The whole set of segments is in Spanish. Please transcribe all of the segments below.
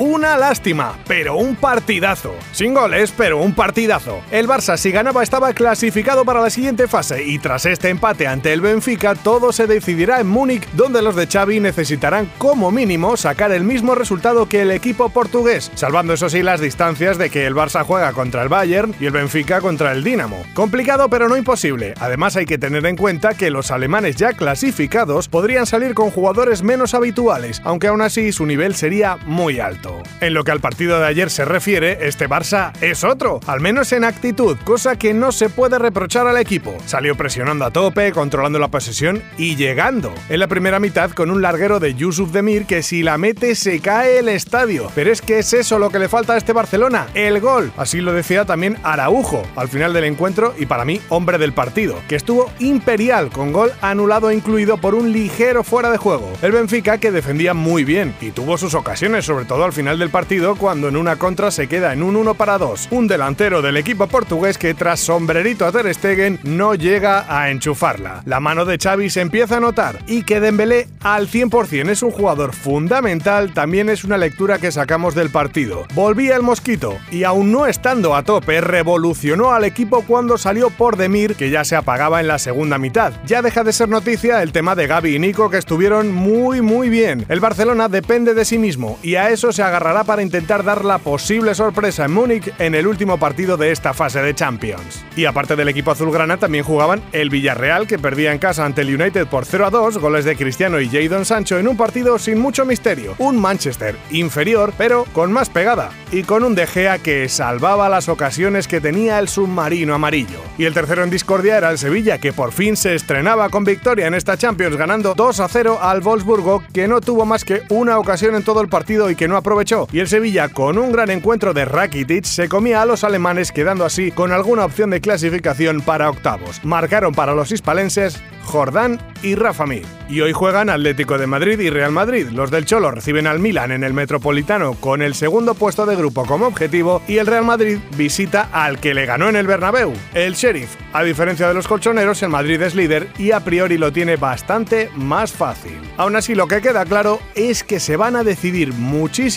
una lástima, pero un partidazo. Sin goles, pero un partidazo. El Barça, si ganaba, estaba clasificado para la siguiente fase y tras este empate ante el Benfica, todo se decidirá en Múnich, donde los de Xavi necesitarán como mínimo sacar el mismo resultado que el equipo portugués, salvando eso sí las distancias de que el Barça juega contra el Bayern y el Benfica contra el Dinamo. Complicado, pero no imposible. Además, hay que tener en cuenta que los alemanes ya clasificados podrían salir con jugadores menos habituales, aunque aún así su nivel sería muy alto. En lo que al partido de ayer se refiere, este Barça es otro, al menos en actitud, cosa que no se puede reprochar al equipo. Salió presionando a tope, controlando la posesión y llegando. En la primera mitad con un larguero de Yusuf Demir que si la mete se cae el estadio. Pero es que es eso lo que le falta a este Barcelona, el gol. Así lo decía también Araujo al final del encuentro y para mí hombre del partido, que estuvo imperial con gol anulado incluido por un ligero fuera de juego. El Benfica que defendía muy bien y tuvo sus ocasiones, sobre todo al final final del partido cuando en una contra se queda en un 1 para 2. Un delantero del equipo portugués que tras sombrerito a Ter Stegen no llega a enchufarla. La mano de Xavi se empieza a notar y que Dembélé al 100% es un jugador fundamental también es una lectura que sacamos del partido. Volvía el mosquito y aún no estando a tope revolucionó al equipo cuando salió por Demir que ya se apagaba en la segunda mitad. Ya deja de ser noticia el tema de Gaby y Nico que estuvieron muy muy bien. El Barcelona depende de sí mismo y a eso se agarrará para intentar dar la posible sorpresa en Múnich en el último partido de esta fase de Champions. Y aparte del equipo azulgrana también jugaban el Villarreal que perdía en casa ante el United por 0 a 2, goles de Cristiano y Jadon Sancho en un partido sin mucho misterio. Un Manchester inferior pero con más pegada y con un De Gea que salvaba las ocasiones que tenía el submarino amarillo. Y el tercero en discordia era el Sevilla que por fin se estrenaba con victoria en esta Champions ganando 2 a 0 al Wolfsburgo que no tuvo más que una ocasión en todo el partido y que no aprovechó y el Sevilla, con un gran encuentro de Rakitic, se comía a los alemanes quedando así con alguna opción de clasificación para octavos. Marcaron para los hispalenses Jordán y Rafa Mir. Y hoy juegan Atlético de Madrid y Real Madrid. Los del Cholo reciben al Milan en el Metropolitano con el segundo puesto de grupo como objetivo y el Real Madrid visita al que le ganó en el Bernabéu, el Sheriff. A diferencia de los colchoneros, el Madrid es líder y a priori lo tiene bastante más fácil. Aún así, lo que queda claro es que se van a decidir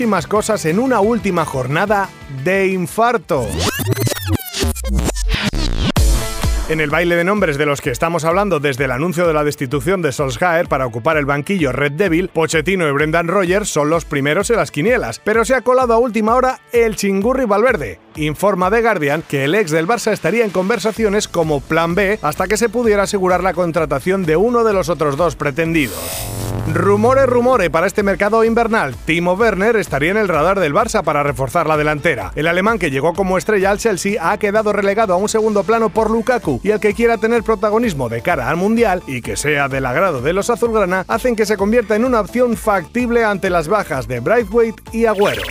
muchísimas cosas en una última jornada de infarto. En el baile de nombres de los que estamos hablando desde el anuncio de la destitución de Solskjaer para ocupar el banquillo Red Devil, Pochettino y Brendan Rogers son los primeros en las quinielas, pero se ha colado a última hora el chingurri Valverde. Informa The Guardian que el ex del Barça estaría en conversaciones como plan B hasta que se pudiera asegurar la contratación de uno de los otros dos pretendidos. Rumores, rumores para este mercado invernal. Timo Werner estaría en el radar del Barça para reforzar la delantera. El alemán que llegó como estrella al Chelsea ha quedado relegado a un segundo plano por Lukaku y el que quiera tener protagonismo de cara al Mundial y que sea del agrado de los azulgrana hacen que se convierta en una opción factible ante las bajas de Braithwaite y Agüero.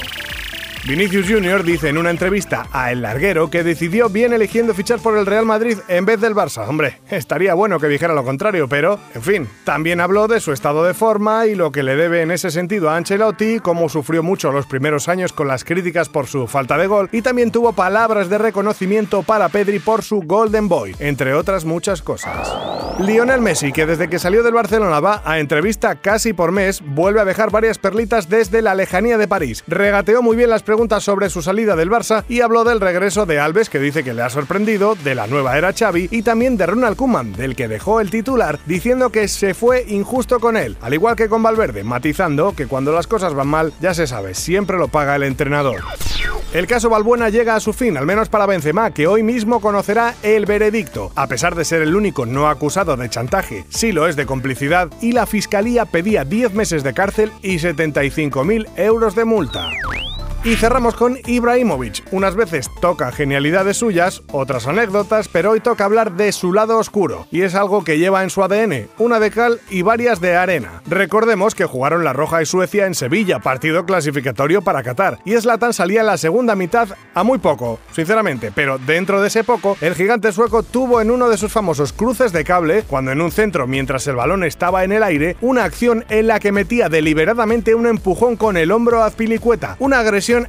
Vinicius Jr. dice en una entrevista a El Larguero que decidió bien eligiendo fichar por el Real Madrid en vez del Barça. Hombre, estaría bueno que dijera lo contrario, pero, en fin, también habló de su estado de forma y lo que le debe en ese sentido a Ancelotti, cómo sufrió mucho los primeros años con las críticas por su falta de gol y también tuvo palabras de reconocimiento para Pedri por su Golden Boy, entre otras muchas cosas. Lionel Messi, que desde que salió del Barcelona va a entrevista casi por mes, vuelve a dejar varias perlitas desde la lejanía de París. Regateó muy bien las preguntas sobre su salida del Barça y habló del regreso de Alves, que dice que le ha sorprendido, de la nueva era Xavi y también de Ronald Koeman, del que dejó el titular, diciendo que se fue injusto con él, al igual que con Valverde, matizando que cuando las cosas van mal, ya se sabe, siempre lo paga el entrenador. El caso Balbuena llega a su fin, al menos para Benzema, que hoy mismo conocerá el veredicto. A pesar de ser el único no acusado de chantaje, sí lo es de complicidad, y la fiscalía pedía 10 meses de cárcel y 75.000 euros de multa. Y cerramos con Ibrahimovic. Unas veces toca genialidades suyas, otras anécdotas, pero hoy toca hablar de su lado oscuro. Y es algo que lleva en su ADN, una de cal y varias de arena. Recordemos que jugaron la Roja y Suecia en Sevilla, partido clasificatorio para Qatar. Y Zlatan salía en la segunda mitad a muy poco, sinceramente, pero dentro de ese poco, el gigante sueco tuvo en uno de sus famosos cruces de cable, cuando en un centro mientras el balón estaba en el aire, una acción en la que metía deliberadamente un empujón con el hombro a Azpilicueta. Una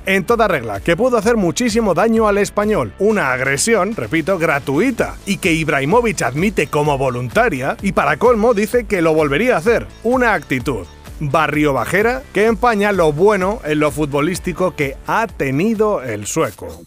en toda regla, que pudo hacer muchísimo daño al español. Una agresión, repito, gratuita, y que Ibrahimovic admite como voluntaria, y para colmo dice que lo volvería a hacer. Una actitud barrio bajera que empaña lo bueno en lo futbolístico que ha tenido el sueco.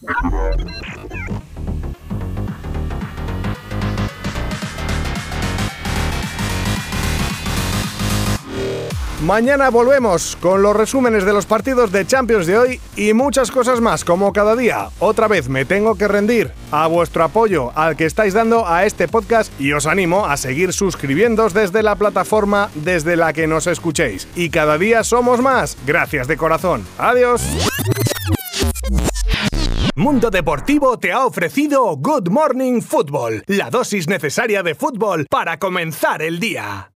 Mañana volvemos con los resúmenes de los partidos de Champions de hoy y muchas cosas más, como cada día. Otra vez me tengo que rendir a vuestro apoyo al que estáis dando a este podcast y os animo a seguir suscribiéndoos desde la plataforma desde la que nos escuchéis. Y cada día somos más. Gracias de corazón. Adiós. Mundo Deportivo te ha ofrecido Good Morning Football, la dosis necesaria de fútbol para comenzar el día.